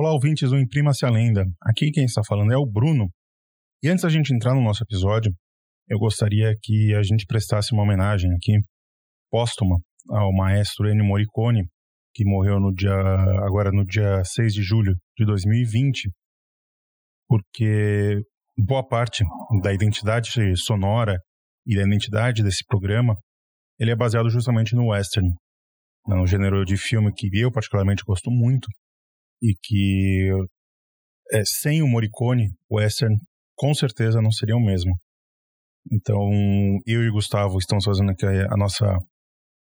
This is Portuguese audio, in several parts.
Olá, ouvintes do Imprima-se a Lenda. Aqui quem está falando é o Bruno. E antes da gente entrar no nosso episódio, eu gostaria que a gente prestasse uma homenagem aqui, póstuma, ao maestro Ennio Morricone, que morreu no dia, agora no dia 6 de julho de 2020, porque boa parte da identidade sonora e da identidade desse programa, ele é baseado justamente no western, um gênero de filme que eu particularmente gosto muito e que é, sem o Morricone, o western com certeza não seria o mesmo. Então, eu e o Gustavo estamos fazendo aqui a nossa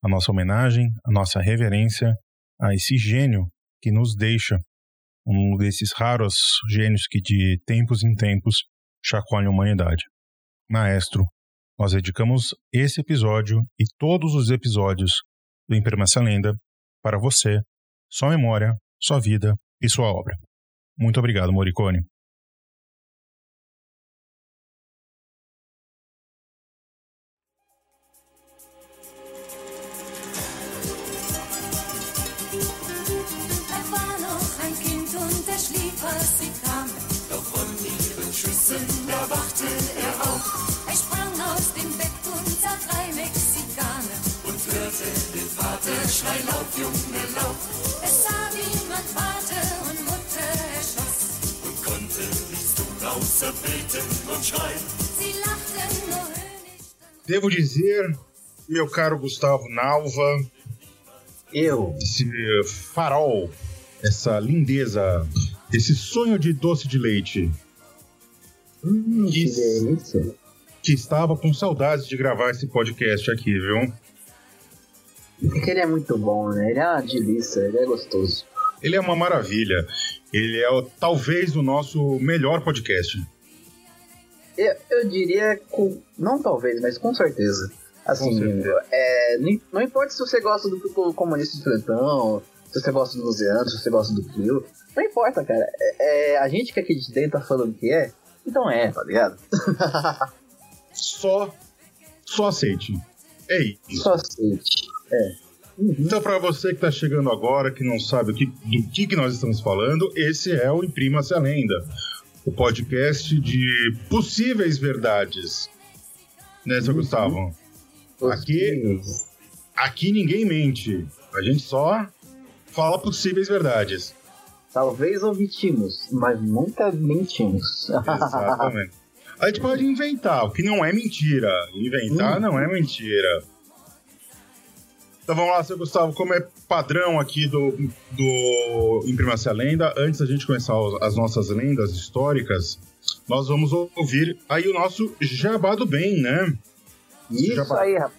a nossa homenagem, a nossa reverência a esse gênio que nos deixa um desses raros gênios que de tempos em tempos chacoalham a humanidade. Maestro, nós dedicamos esse episódio e todos os episódios do Impermanência Lenda para você, sua memória, sua vida e sua obra. Muito obrigado, Morricone. Junge, laut. Es sah niemand Vater und Mutter erschoss. Und konnte nichts tun, außer beten und schreien. Sie lachten nur höhnisch. Devo dizer, meu caro Gustavo Nalva, eu, esse farol, essa lindeza, esse sonho de doce de leite. Hum, que, que. Que estava com saudades de gravar esse podcast aqui, viu? Porque ele é muito bom, né? Ele é uma delícia, ele é gostoso. Ele é uma maravilha. Ele é talvez o nosso melhor podcast. Eu, eu diria, com, não talvez, mas com certeza. Assim, com certeza. É, não importa se você gosta do comunista de Plantão, se você gosta do Luciano, se você gosta do Clio. Não importa, cara. É, é, a gente que aqui de dentro tá falando que é, então é, tá ligado? só, só aceite. É isso. Só aceite. É. Uhum. Então, para você que está chegando agora, que não sabe que, do que, que nós estamos falando, esse é o Imprima-se a Lenda, o podcast de possíveis verdades. Né, seu uhum. Gustavo? Aqui, aqui ninguém mente. A gente só fala possíveis verdades. Talvez omitimos, mas nunca mentimos. Exatamente. A gente pode inventar, o que não é mentira. Inventar uhum. não é mentira. Então vamos lá, seu Gustavo, como é padrão aqui do, do Imprima-se a Lenda, antes da gente começar as nossas lendas históricas, nós vamos ouvir aí o nosso Jabá do Bem, né? Isso jabá, aí, rapaz.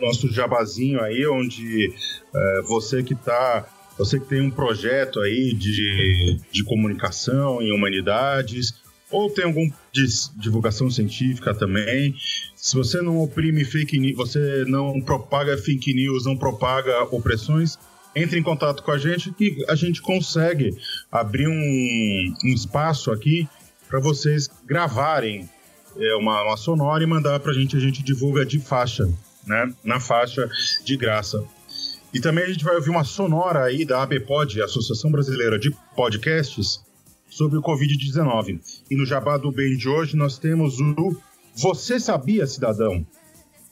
Nosso jabazinho aí, onde é, você que tá. Você que tem um projeto aí de, de comunicação em humanidades, ou tem algum de divulgação científica também. Se você não oprime fake news, você não propaga fake news, não propaga opressões, entre em contato com a gente que a gente consegue abrir um, um espaço aqui para vocês gravarem é, uma, uma sonora e mandar para a gente, a gente divulga de faixa, né? Na faixa de graça. E também a gente vai ouvir uma sonora aí da ABPOD, Associação Brasileira de Podcasts, sobre o Covid-19. E no Jabá do Bem de hoje nós temos o Você Sabia, Cidadão?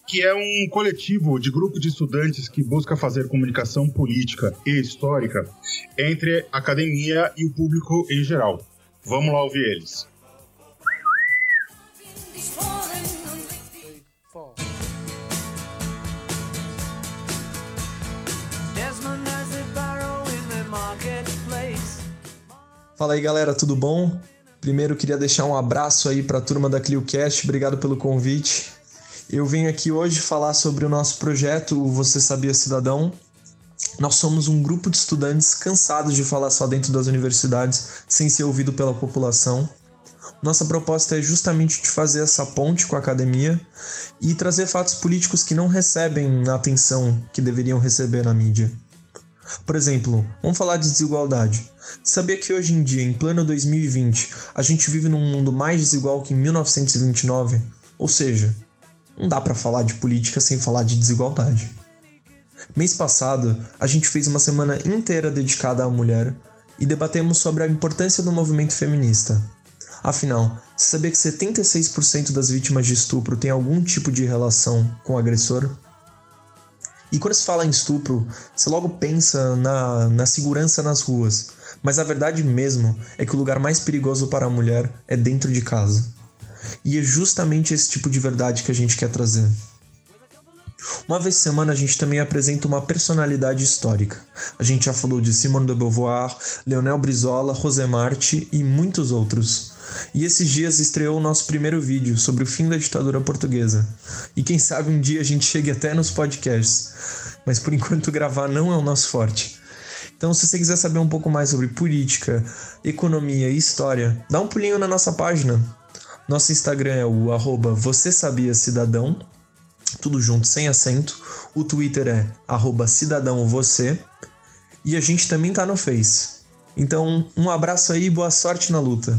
Que é um coletivo de grupo de estudantes que busca fazer comunicação política e histórica entre a academia e o público em geral. Vamos lá ouvir eles. Fala aí galera, tudo bom? Primeiro queria deixar um abraço aí para a turma da ClioCast, obrigado pelo convite. Eu venho aqui hoje falar sobre o nosso projeto o Você Sabia Cidadão. Nós somos um grupo de estudantes cansados de falar só dentro das universidades sem ser ouvido pela população. Nossa proposta é justamente de fazer essa ponte com a academia e trazer fatos políticos que não recebem a atenção que deveriam receber na mídia. Por exemplo, vamos falar de desigualdade. Sabia que hoje em dia, em pleno 2020, a gente vive num mundo mais desigual que em 1929? Ou seja, não dá para falar de política sem falar de desigualdade. Mês passado, a gente fez uma semana inteira dedicada à mulher e debatemos sobre a importância do movimento feminista. Afinal, você sabia que 76% das vítimas de estupro têm algum tipo de relação com o agressor? E quando se fala em estupro, você logo pensa na, na segurança nas ruas, mas a verdade mesmo é que o lugar mais perigoso para a mulher é dentro de casa. E é justamente esse tipo de verdade que a gente quer trazer. Uma vez por semana a gente também apresenta uma personalidade histórica. A gente já falou de Simone de Beauvoir, Leonel Brizola, Rosemarte e muitos outros. E esses dias estreou o nosso primeiro vídeo sobre o fim da ditadura portuguesa. E quem sabe um dia a gente chegue até nos podcasts. Mas por enquanto gravar não é o nosso forte. Então, se você quiser saber um pouco mais sobre política, economia e história, dá um pulinho na nossa página. Nosso Instagram é o arroba Você Sabia Cidadão, tudo junto, sem acento. O Twitter é arroba Cidadão Você. E a gente também tá no Face. Então, um abraço aí e boa sorte na luta.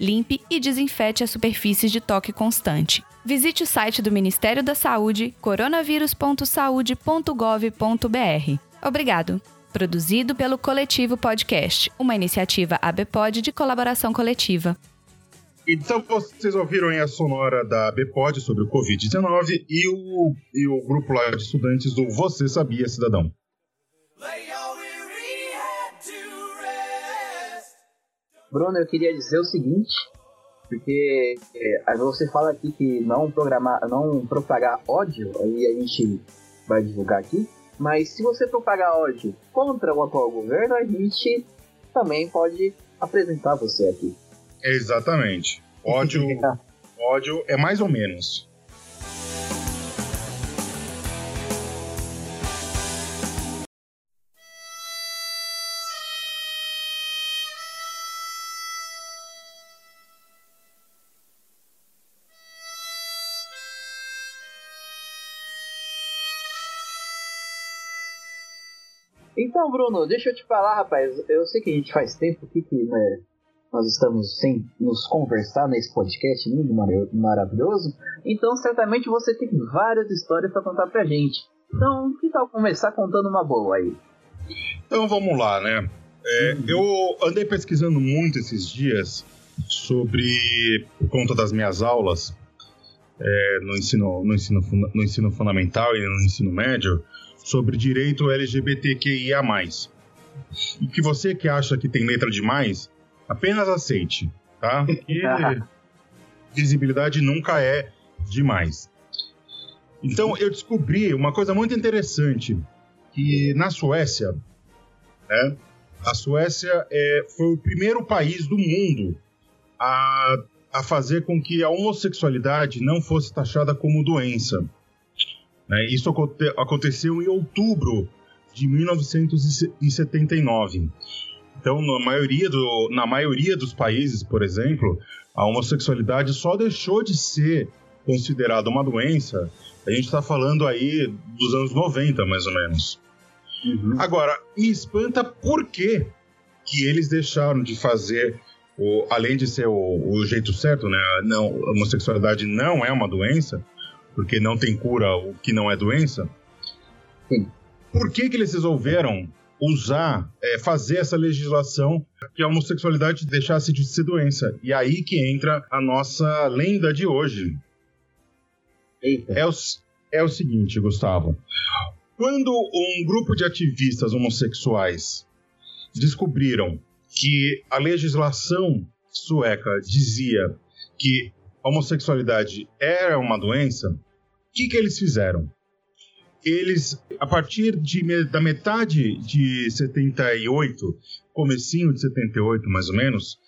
Limpe e desinfete as superfícies de toque constante. Visite o site do Ministério da Saúde, coronavírus.saude.gov.br. Obrigado. Produzido pelo Coletivo Podcast, uma iniciativa ABPOD de colaboração coletiva. Então vocês ouviram aí a sonora da BPOD sobre o Covid-19 e o, e o grupo lá de estudantes do Você Sabia, Cidadão. Bruno, eu queria dizer o seguinte, porque é, você fala aqui que não programar, não propagar ódio, aí a gente vai divulgar aqui, mas se você propagar ódio contra o atual governo, a gente também pode apresentar você aqui. Exatamente. Ódio, ódio é mais ou menos. Então, Bruno, deixa eu te falar, rapaz. Eu sei que a gente faz tempo aqui que né, nós estamos sem nos conversar nesse podcast lindo, mar maravilhoso. Então, certamente você tem várias histórias para contar pra gente. Então, que tal começar contando uma boa aí? Então vamos lá, né? É, Uhum. Eu andei pesquisando muito esses dias sobre, por conta das minhas aulas é, no, ensino, no, ensino, no ensino fundamental e no ensino médio, sobre direito LGBTQIA+. E que você que acha que tem letra demais, apenas aceite, tá? E visibilidade nunca é demais. Então eu descobri uma coisa muito interessante, que na Suécia, né, a Suécia é, foi o primeiro país do mundo a, a fazer com que a homossexualidade não fosse taxada como doença. Né? Isso aconte- aconteceu em outubro de 1979. Então, na maioria, do, na maioria dos países, por exemplo, a homossexualidade só deixou de ser considerada uma doença. A gente está falando aí dos anos 90, mais ou menos. Agora, me espanta por que, que eles deixaram de fazer, o, além de ser o, o jeito certo, né? Não, a homossexualidade não é uma doença, porque não tem cura o que não é doença. Sim. Por que, que eles resolveram usar, é, fazer essa legislação que a homossexualidade deixasse de ser doença? E aí que entra a nossa lenda de hoje. Eita. É o, é o seguinte, Gustavo. Quando um grupo de ativistas homossexuais descobriram que a legislação sueca dizia que a homossexualidade era uma doença, que, que eles fizeram? Eles, a partir de, da metade de 78, comecinho de 78 mais ou menos,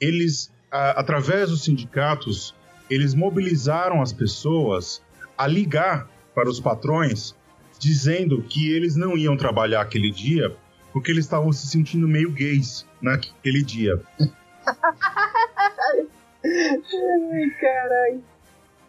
eles, a- através dos sindicatos, eles mobilizaram as pessoas a ligar para os patrões dizendo que eles não iam trabalhar aquele dia porque eles estavam se sentindo meio gays naquele dia. Ai, caralho.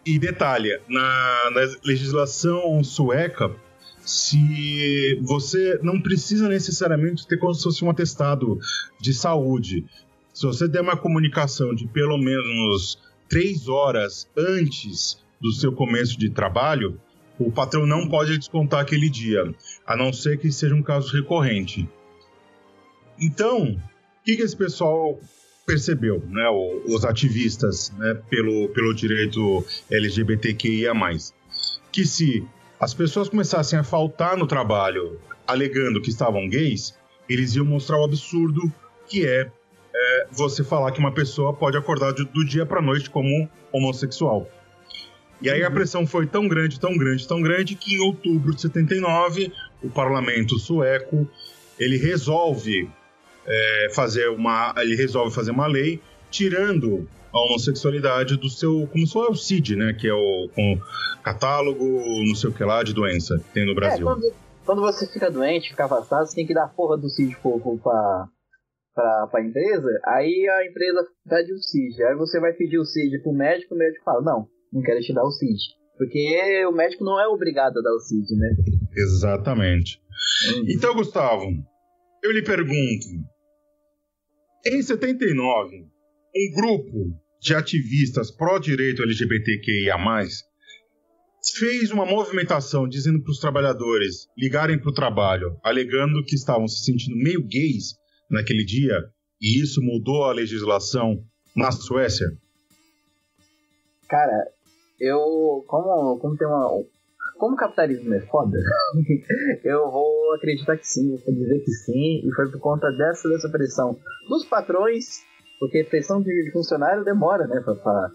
E detalhe, na, na legislação sueca, se você não precisa necessariamente ter como se fosse um atestado de saúde. Se você der uma comunicação de pelo menos três horas antes do seu começo de trabalho, o patrão não pode descontar aquele dia, a não ser que seja um caso recorrente. Então, o que, que esse pessoal percebeu, né, os ativistas né, pelo, pelo direito LGBTQIA+, que se as pessoas começassem a faltar no trabalho alegando que estavam gays, eles iam mostrar o absurdo que é, é, você falar que uma pessoa pode acordar de- do dia para noite como homossexual. E aí a pressão foi tão grande, tão grande, tão grande que em outubro de 79 o parlamento sueco ele resolve é, fazer uma ele resolve fazer uma lei tirando a homossexualidade do seu como só é o CID, né, que é o com catálogo, não sei o que lá de doença que tem no É, Brasil. quando, quando você fica doente, fica afastado, você tem que dar a porra do CID pro, pra, pra, pra empresa, aí a empresa pede o CID. Aí você vai pedir o CID pro médico, o médico fala, não, não quero te dar o CID. Porque o médico não é obrigado a dar o CID, né? Exatamente. Então, Gustavo, eu lhe pergunto: em 79, um grupo de ativistas pró-direito LGBTQIA, fez uma movimentação dizendo para os trabalhadores ligarem para o trabalho, alegando que estavam se sentindo meio gays naquele dia, e isso mudou a legislação na Suécia? Cara, eu. Como, como tem uma. Como o capitalismo é foda, eu vou acreditar que sim, vou dizer que sim, e foi por conta dessa, dessa pressão dos patrões, porque pressão de funcionário demora, né, pra, pra,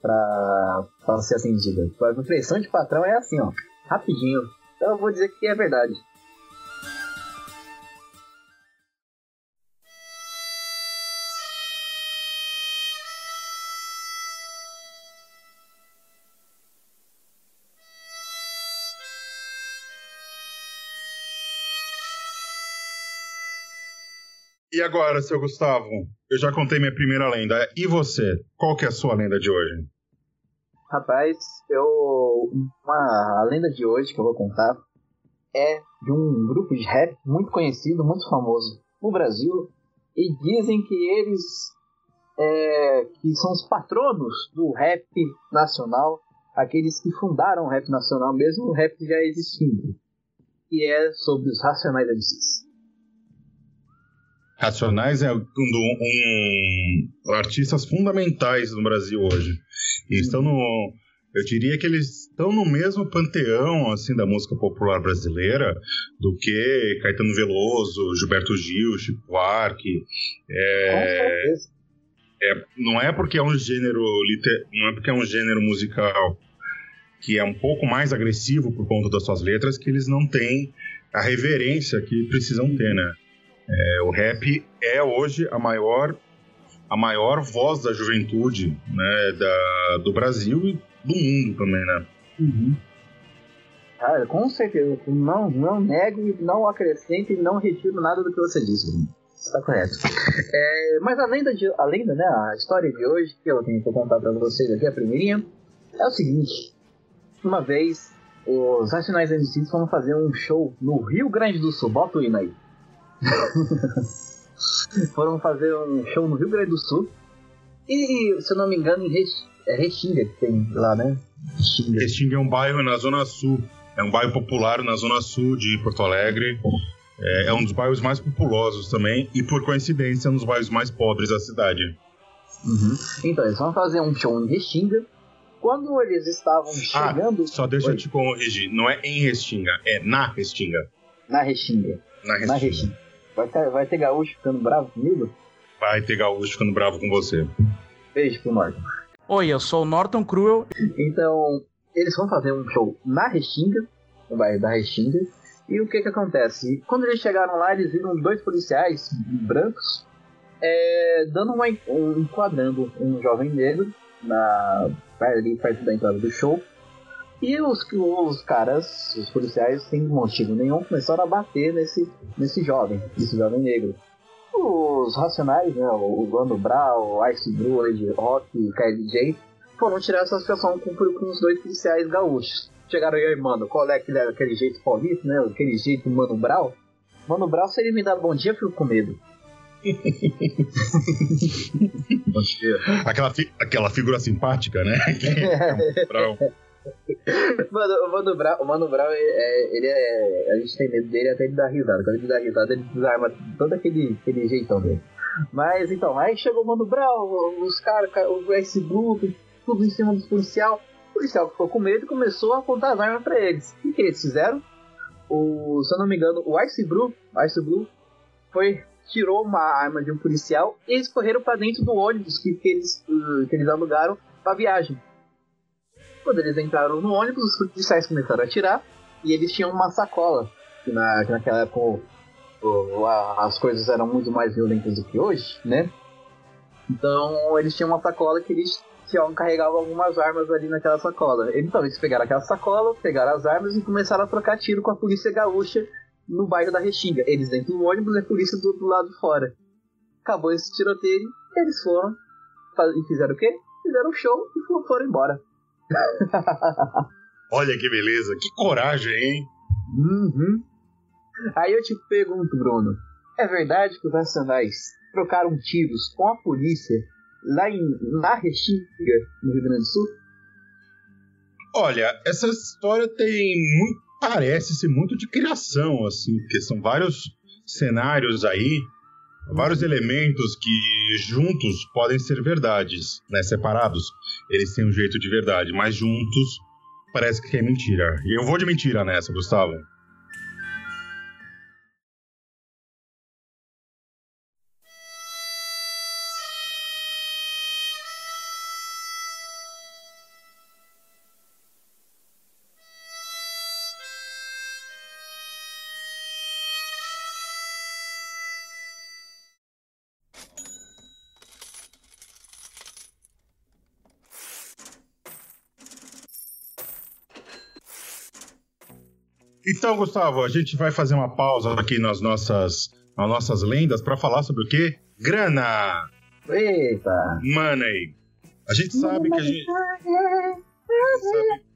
pra, pra ser atendida. A pressão de patrão é assim, ó, rapidinho. Então eu vou dizer que é verdade. E agora, seu Gustavo? Eu já contei minha primeira lenda. E você? Qual que é a sua lenda de hoje? Rapaz, eu. Uma, a lenda de hoje que eu vou contar é de um grupo de rap muito conhecido, muito famoso no Brasil. E dizem que eles é, que são os patronos do rap nacional, aqueles que fundaram o rap nacional, mesmo o rap já existindo. E é sobre os Racionais MCs. Racionais é um, um artistas fundamentais no Brasil hoje. E estão no. Eu diria que eles estão no mesmo panteão assim da música popular brasileira do que Caetano Veloso, Gilberto Gil, Chico Buarque. É, é, não é porque é um gênero não é porque é um gênero musical que é um pouco mais agressivo por conta das suas letras que eles não têm a reverência que precisam ter, né? É, o rap é hoje a maior a maior voz da juventude, né, da, do Brasil e do mundo também, né? Uhum. Cara, com certeza. Não, não nego não acrescento e não retiro nada do que você disse. Está correto. É, mas a lenda, de, a lenda, né? A história de hoje, que eu tenho que contar pra vocês aqui, a primeirinha, é o seguinte. Uma vez, os Racionais MCs foram fazer um show no Rio Grande do Sul. Bota o hino aí. foram fazer um show no Rio Grande do Sul. E, se eu não me engano, em é Restinga que tem lá, né? Restinga. Restinga é um bairro na Zona Sul. É um bairro popular na Zona Sul de Porto Alegre. É, é um dos bairros mais populosos também. E, por coincidência, é um dos bairros mais pobres da cidade. Uhum. Então, eles vão fazer um show em Restinga. Quando eles estavam chegando Só deixa Oi. eu te corrigir. Não é em Restinga, é na Restinga. na Restinga, Na Restinga. na Restinga, vai ter, vai ter gaúcho ficando bravo comigo? Vai ter gaúcho ficando bravo com você. Beijo pro Norton. Oi, eu sou o Norton Cruel. Então, eles vão fazer um show na Restinga, no bairro da Restinga. E o que que acontece? Quando eles chegaram lá, eles viram dois policiais brancos é, dando uma, um, enquadrando um jovem negro na, ali perto da entrada do show. E os, os caras, os policiais, sem motivo nenhum, começaram a bater nesse, nesse jovem, nesse jovem negro. Os racionais, né, o Lando Brown, o Ice Druid, Rock e KLJ, foram tirar essa situação com, com os dois policiais gaúchos. Chegaram aí, mano, qual é aquele, aquele jeito paulista, né? Aquele jeito Mano Brown. Mano Brown, se ele me dá bom dia, eu fico com medo. bom dia. Aquela, fi aquela figura simpática, né? Mano, o Mano Brown, o Mano Brown é, ele é. A gente tem medo dele até ele dar risada. Quando ele dá risada, ele desarma todo aquele, aquele jeitão dele. Mas então, aí chegou o Mano Brown, os caras, o S Group, tudo em cima do policial. O policial ficou com medo e começou a apontar as armas pra eles. O que eles fizeram? O, se eu não me engano, o Ice Blue, Ice Blue foi tirou uma arma de um policial e eles correram para dentro do ônibus que, que, eles, que eles alugaram para viagem. Quando eles entraram no ônibus, os policiais começaram a atirar e eles tinham uma sacola. Que, na, que naquela época o, o, as coisas eram muito mais violentas do que hoje, né? Então eles tinham uma sacola que eles tinham, carregavam algumas armas ali naquela sacola. Então eles pegaram aquela sacola, pegaram as armas e começaram a trocar tiro com a polícia gaúcha no bairro da Restinga. Eles dentro do ônibus e a polícia do outro lado fora. Acabou esse tiroteio, eles foram e fizeram o quê? Fizeram um show e foram embora. Olha que beleza, que coragem, hein? Uhum. Aí eu te pergunto, Bruno, é verdade que os nacionais trocaram tiros com a polícia lá em, na Restinga, no Rio Grande do Sul? Olha, essa história tem muito, parece ser muito de criação, assim, porque são vários cenários aí, vários elementos que juntos podem ser verdades, né? Separados, eles têm um jeito de verdade, mas juntos parece que é mentira. E eu vou de mentira nessa, Gustavo. Então, Gustavo, a gente vai fazer uma pausa aqui nas nossas, nas nossas lendas para falar sobre o quê? Grana! Eita! Money! A gente sabe que a gente. Sabe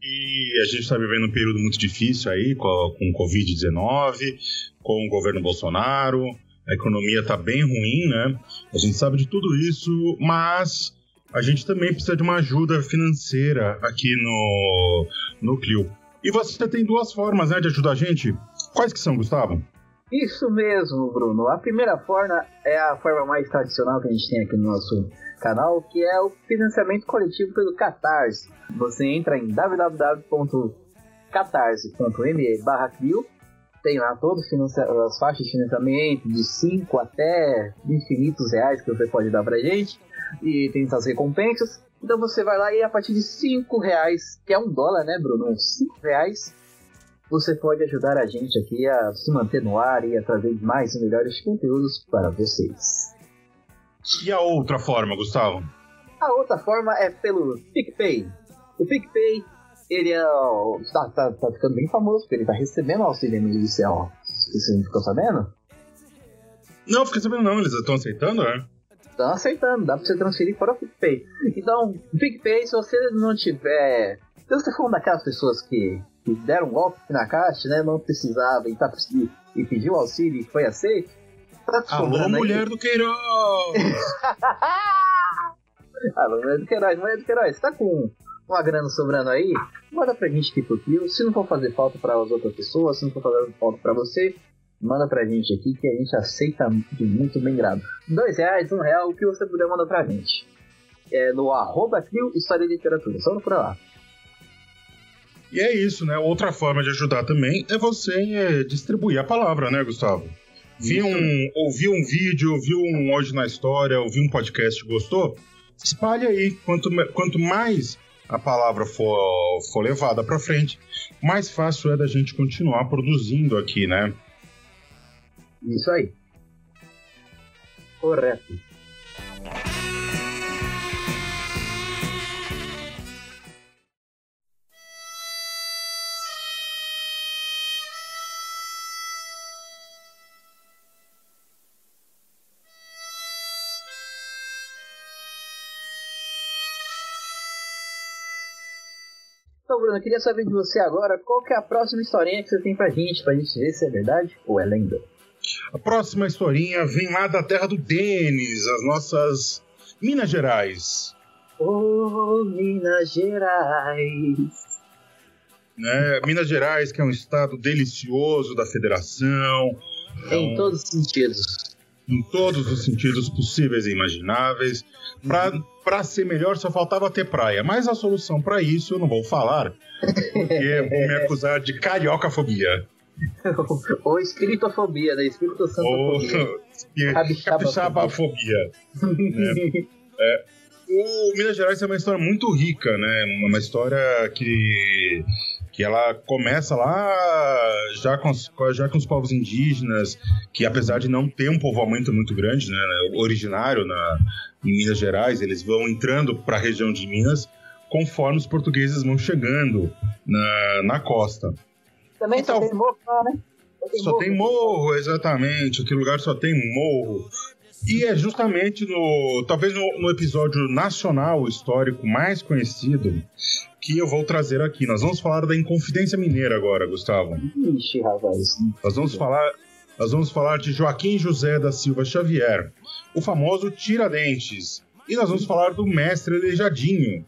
que a gente está vivendo um período muito difícil aí com, o Covid-19, com o governo Bolsonaro, a economia está bem ruim, né? A gente sabe de tudo isso, mas a gente também precisa de uma ajuda financeira aqui no, no Clio. E você tem duas formas né, de ajudar a gente. Quais que são, Gustavo? Isso mesmo, Bruno. A primeira forma é a forma mais tradicional que a gente tem aqui no nosso canal, que é o financiamento coletivo pelo Catarse. Você entra em www.catarse.me barra tem lá todas as faixas de financiamento de 5 até infinitos reais que você pode dar pra gente. E tem essas recompensas. Então você vai lá e a partir de 5 reais, que é um dólar, né, Bruno? 5 reais, você pode ajudar a gente aqui a se manter no ar e a trazer mais e melhores conteúdos para vocês. E a outra forma, Gustavo? A outra forma é pelo PicPay. O PicPay, ele é, tá, tá, tá ficando bem famoso, porque ele tá recebendo auxílio emergencial. Você não ficou sabendo? Não, fiquei sabendo não, eles estão aceitando, é? Estão aceitando, dá pra você transferir para o PicPay. Então, PicPay, se você não tiver. Se você for uma daquelas pessoas que, que deram um golpe na caixa, né? Não precisava e, tá, e, e pediu auxílio e foi aceito. Tá Alô, mulher aí. do Queiroz! Alô, mulher do Queiroz, mulher do Queiroz, tá com uma grana sobrando aí? Manda pra gente aqui pro. Se não for fazer falta para as outras pessoas, se não for fazer falta para você, manda pra gente aqui que a gente aceita de muito bem grado. Dois reais, um real, o que você puder mandar pra gente. É no arroba Crio História e Literatura, só por lá. E é isso, né? Outra forma de ajudar também é você é, distribuir a palavra, né, Gustavo? Vi um, ouviu um vídeo, ouviu um Hoje na História, ouviu um podcast, gostou? Espalhe aí. Quanto, quanto mais a palavra for, for levada para frente, mais fácil é da gente continuar produzindo aqui, né? Isso aí. Correto. Então, Bruno, eu queria saber de você agora qual que é a próxima historinha que você tem pra gente, pra gente ver se é verdade ou é lenda. A próxima historinha vem lá da terra do Denis, as nossas Minas Gerais. Ô, Minas Gerais. Né? Minas Gerais, que é um estado delicioso da federação, Em Então- todos os sentidos. em todos os sentidos possíveis e imagináveis. Pra, pra ser melhor, só faltava ter praia. Mas a solução pra isso eu não vou falar, porque vou me acusar de cariocafobia. Ou espiritofobia, né? Espírito Ou capixabafobia. O Minas Gerais é uma história muito rica, né? Uma história que, que ela começa lá já com, os, já com os povos indígenas, que apesar de não ter um povoamento muito grande, né? Originário na, em Minas Gerais, eles vão entrando para a região de Minas conforme os portugueses vão chegando na, na costa. Também Então- só tem morro lá, né? Só tem morro, exatamente. Aquele lugar só tem morro. E é justamente no. Talvez no, no episódio nacional histórico mais conhecido que eu vou trazer aqui. Nós vamos falar da Inconfidência Mineira agora, Gustavo. Ixi, rapaz. Nós vamos falar. Nós vamos falar de Joaquim José da Silva Xavier, o famoso Tiradentes. E nós vamos falar do mestre Aleijadinho,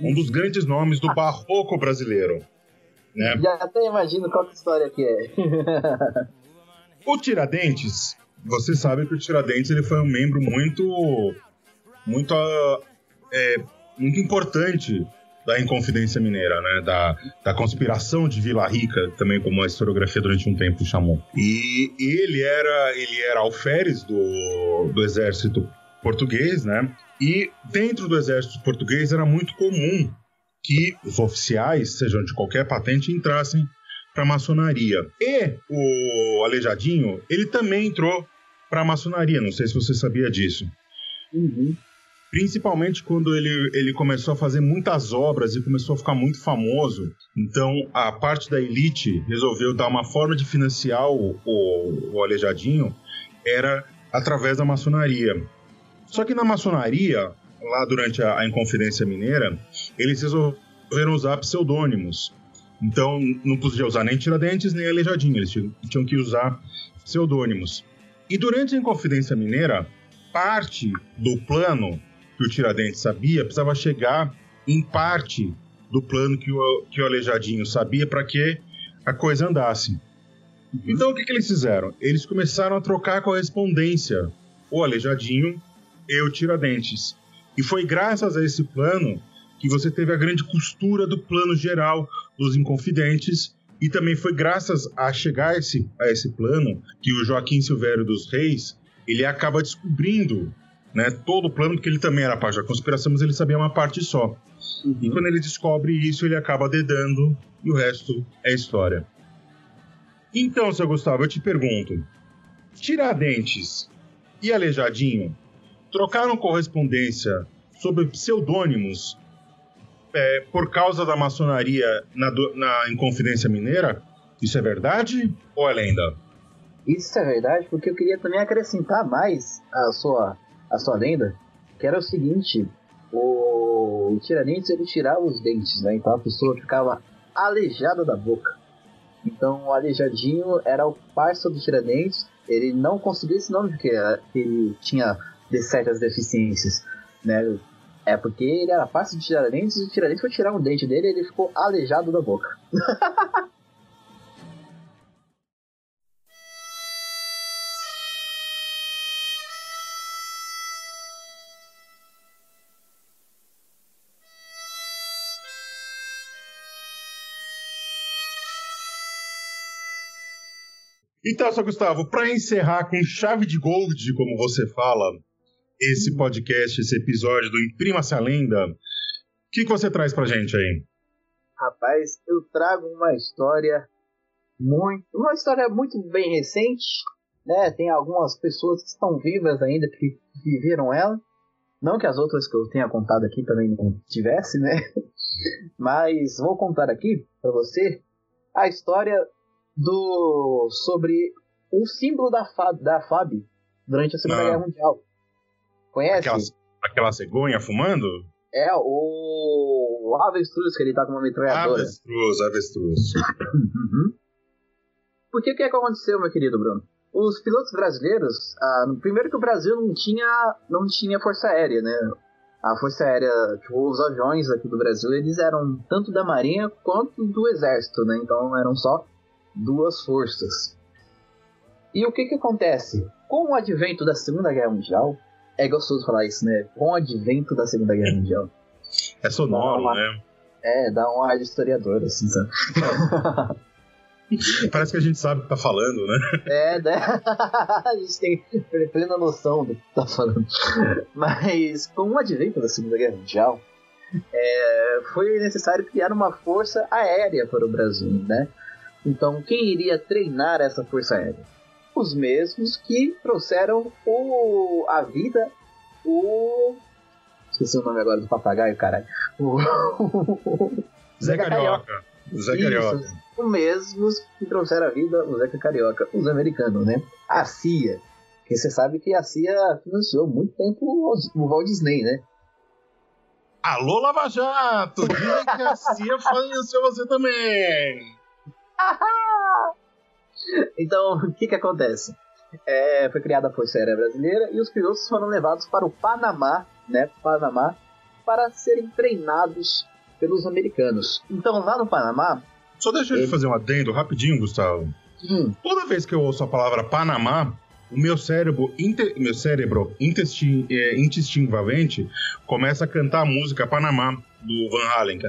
um dos grandes nomes do barroco brasileiro. Né? Já até imagino qual que história que é. O Tiradentes, você sabe que o Tiradentes ele foi um membro muito, muito, é, muito importante da Inconfidência Mineira, né? Da, da conspiração de Vila Rica, também como a historiografia durante um tempo chamou. E ele era, ele era alferes do, do exército português, né? E dentro do exército português era muito comum que os oficiais, sejam de qualquer patente, entrassem para a maçonaria. E o Aleijadinho, ele também entrou para a maçonaria, não sei se você sabia disso. Uhum. Principalmente quando ele, ele começou a fazer muitas obras e começou a ficar muito famoso. Então, a parte da elite resolveu dar uma forma de financiar o, o, o Aleijadinho, era através da maçonaria. Só que na maçonaria, lá durante a, a Inconfidência Mineira, eles resolveram usar pseudônimos. Então, não podia usar nem Tiradentes nem Aleijadinho, eles tinham, que usar pseudônimos. E durante a Inconfidência Mineira, parte do plano que o Tiradentes sabia precisava chegar em parte do plano que o, que o Aleijadinho sabia para que a coisa andasse. Então, o que, que eles fizeram? Eles começaram a trocar correspondência, o Aleijadinho e o Tiradentes. E foi graças a esse plano que você teve a grande costura do plano geral dos Inconfidentes. E também foi graças a chegar a esse, a esse plano que o Joaquim Silvério dos Reis ele acaba descobrindo né, todo o plano, porque ele também era parte da conspiração, mas ele sabia uma parte só. E quando ele descobre isso, ele acaba dedando e o resto é história. Então, seu Gustavo, eu te pergunto: Tiradentes e Aleijadinho trocaram correspondência sobre pseudônimos é, por causa da maçonaria na, na Inconfidência Mineira? Isso é verdade ou é lenda? Isso é verdade, porque eu queria também acrescentar mais a sua, a sua lenda, que era o seguinte, o, o ele tirava os dentes, né? Então a pessoa ficava aleijada da boca. Então o aleijadinho era o parceiro do Tiradentes, ele não conseguia esse nome porque ele tinha de certas deficiências, né? É porque ele era parceiro do Tiradentes e o Tiradentes foi tirar um dente dele e ele ficou aleijado da boca. Então, seu Gustavo, para encerrar com chave de gold, como você fala, esse podcast, esse episódio do Imprima-se a Lenda, o que, que você traz pra gente aí? Rapaz, eu trago uma história muito, uma história muito bem recente, né? Tem algumas pessoas que estão vivas ainda que viveram ela. Não que as outras que eu tenha contado aqui também não tivesse, né? Mas vou contar aqui para você a história do sobre o símbolo da FAB, da FAB durante a Segunda Ah. Guerra Mundial. Conhece? Aquela, aquela cegonha fumando? É, o, o avestruz que ele tá com uma metralhadora. Avestruz, avestruz. Uhum. Porque o que, é que aconteceu, meu querido Bruno? Os pilotos brasileiros, ah, primeiro que o Brasil não tinha, não tinha força aérea, né? A força aérea, tipo, os aviões aqui do Brasil, eles eram tanto da marinha quanto do exército, né? Então eram só duas forças. E o que que acontece? Com o advento da Segunda Guerra Mundial, é gostoso falar isso, né? Com o advento da Segunda Guerra Mundial, É sonoro, Não, né? é, dá um ar de historiador, assim, sabe? Parece que a gente sabe o que tá falando, né? É, né? a gente tem plena noção do que tá falando. Mas com o advento da Segunda Guerra Mundial, é, foi necessário criar uma força aérea para o Brasil, né? Então, quem iria treinar essa força aérea? Os mesmos que trouxeram o, a vida, o. Esqueci o nome agora do papagaio, caralho. O, Zé Carioca. Zé Isso. Carioca. os mesmos que trouxeram a vida o Zeca Carioca, os americanos, né? A CIA. Porque você sabe que a CIA financiou muito tempo o o Walt Disney, né? Alô, Lava Jato! Diga que a CIA financiou você também! Então, o que que acontece? É, foi criada a Força Aérea Brasileira e os pilotos foram levados para o Panamá, né? Panamá, para serem treinados pelos americanos. Então, lá no Panamá, Só deixa eu Ele- fazer um adendo rapidinho, Gustavo. hum, Toda vez que eu ouço a palavra Panamá, o meu cérebro, inte- meu cérebro intestin, é, começa a cantar a música Panamá do Van Halen.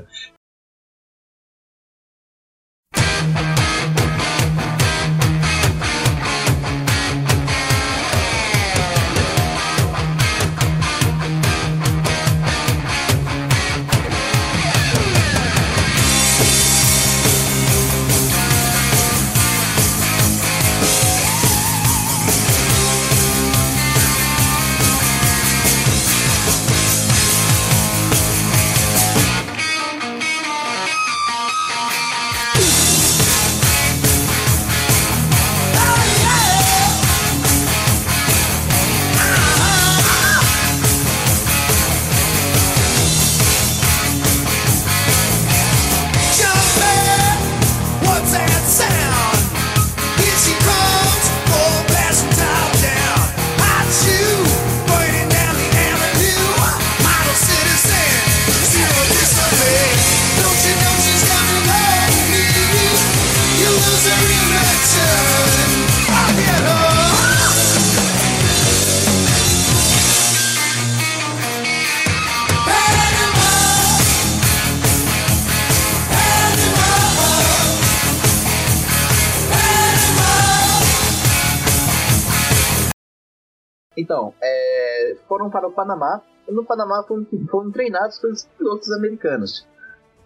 Então, é, foram para o Panamá. E no Panamá foram, foram treinados pelos pilotos americanos.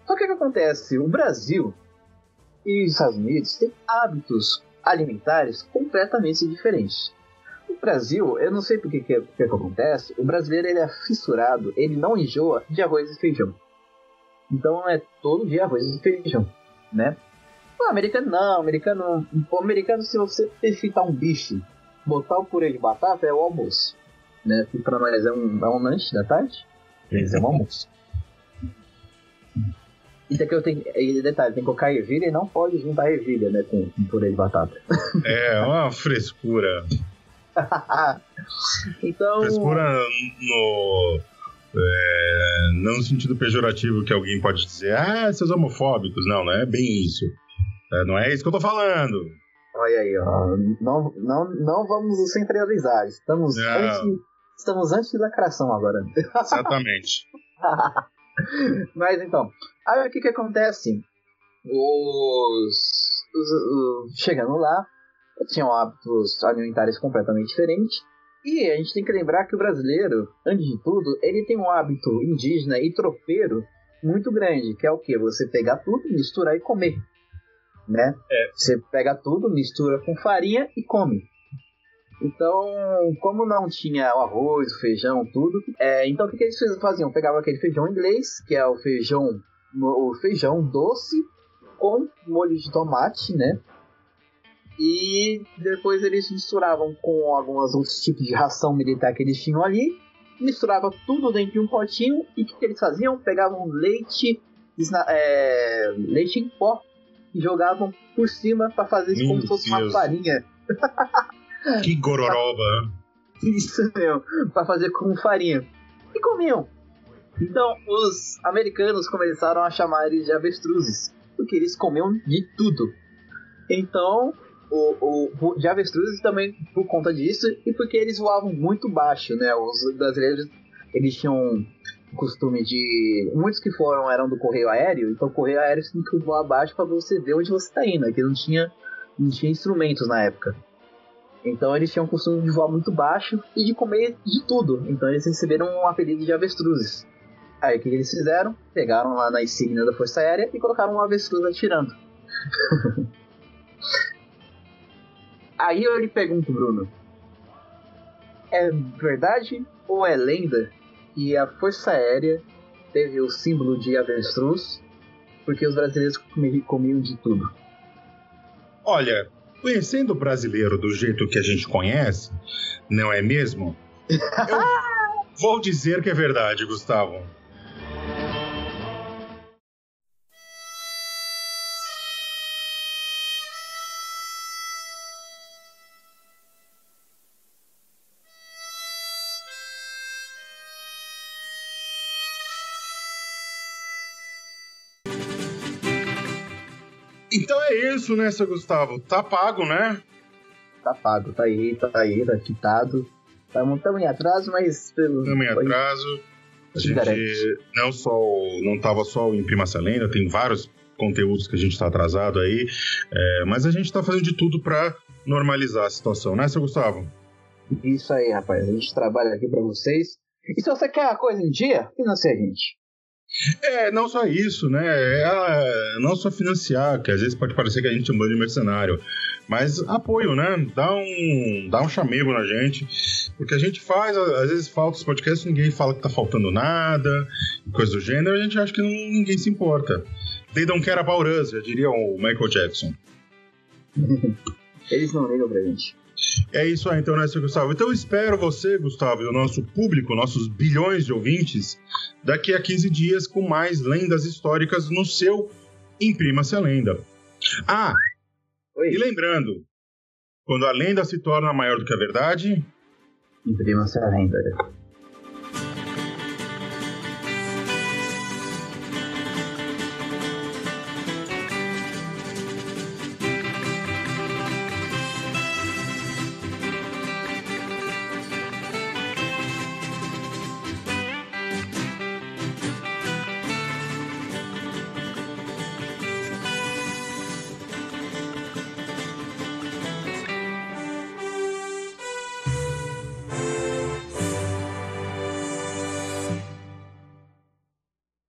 Só que o que acontece? O Brasil e os Estados Unidos têm hábitos alimentares completamente diferentes. O Brasil, eu não sei por que que, que que acontece, o brasileiro ele é fissurado, ele não enjoa de arroz e feijão. Então é todo dia arroz e feijão, né? O americano não, o americano, o americano se você fritar um bife botar o purê de batata é o almoço. Né? Que pra nós é um, é um lanche da tarde. Eles é um almoço. E daqui eu tenho. E detalhe, tem que colocar ervilha e não pode juntar ervilha, né? Com, com purê de batata. É uma frescura. então. Frescura no. é, não no sentido pejorativo que alguém pode dizer, ah, seus homofóbicos. Não, não é bem isso. É, não é isso que eu tô falando. Olha aí, ó. Não, não, não vamos nos centralizar. Estamos Não. antes. Estamos antes da lacração agora. Exatamente. Mas então, aí o que que acontece? Os, os- os- chegando lá, tinham hábitos alimentares completamente diferentes. E a gente tem que lembrar que o brasileiro, antes de tudo, ele tem um hábito indígena e tropeiro muito grande, que é o que? Você pegar tudo, misturar e comer. Né? Você pega tudo, mistura com farinha e come. Então, como não tinha o arroz, o feijão, tudo, é, então o que, que eles faziam? Pegavam aquele feijão inglês, que é o feijão, o feijão doce com molho de tomate, né? E depois eles misturavam com alguns outros tipos de ração militar que eles tinham ali misturava tudo dentro de um potinho e o que, que eles faziam? Pegavam leite, é, leite em pó e jogavam por cima pra fazer isso como se fosse uma farinha. Que gororoba. Isso mesmo, pra fazer como farinha. E comiam. Então, os americanos começaram a chamar eles de avestruzes, porque eles comiam de tudo. Então, o, o de avestruzes também por conta disso e porque eles voavam muito baixo, né? Os brasileiros, eles tinham costume de... Muitos que foram eram do correio aéreo, então o correio aéreo você tem que voar baixo pra você ver onde você tá indo, que não tinha, não tinha instrumentos na época. Então eles tinham o costume de voar muito baixo e de comer de tudo. Então eles receberam um apelido de avestruzes. Aí o que eles fizeram? Pegaram lá na insígnia da Força Aérea e colocaram um avestruz atirando. Aí eu lhe pergunto, Bruno: é verdade ou é lenda que a Força Aérea teve o símbolo de avestruz porque os brasileiros comi- comiam de tudo? Olha, conhecendo o brasileiro do jeito que a gente conhece, não é mesmo? Eu vou dizer que é verdade, Gustavo. Então é isso, né, seu Gustavo? Tá pago, né? Tá pago, tá aí, tá aí, tá quitado. Estamos em atraso, mas pelo. Estamos em atraso. A gente garante. não só não tava só o Imprima a Lenda, tem vários conteúdos que a gente tá atrasado aí, é, mas a gente tá fazendo de tudo pra normalizar a situação, né, seu Gustavo? Isso aí, rapaz. A gente trabalha aqui pra vocês. E se você quer a coisa em dia, financia a gente. É, não só isso, né? É, não só financiar, que às vezes pode parecer que a gente é um bando de mercenário, mas apoio, né? Dá um, dá um chamego na gente, porque a gente faz, às vezes falta os podcasts, ninguém fala que tá faltando nada, coisa do gênero, a gente acha que não- ninguém se importa. They don't care about us, já diria o Michael Jackson. Eles não ligam pra gente. É isso aí, então, né, seu Gustavo? Então eu espero você, Gustavo, e o nosso público, nossos bilhões de ouvintes, daqui a 15 dias com mais lendas históricas no seu Imprima-se a Lenda. Ah, Oi, e lembrando, quando a lenda se torna maior do que a verdade, imprima-se a lenda.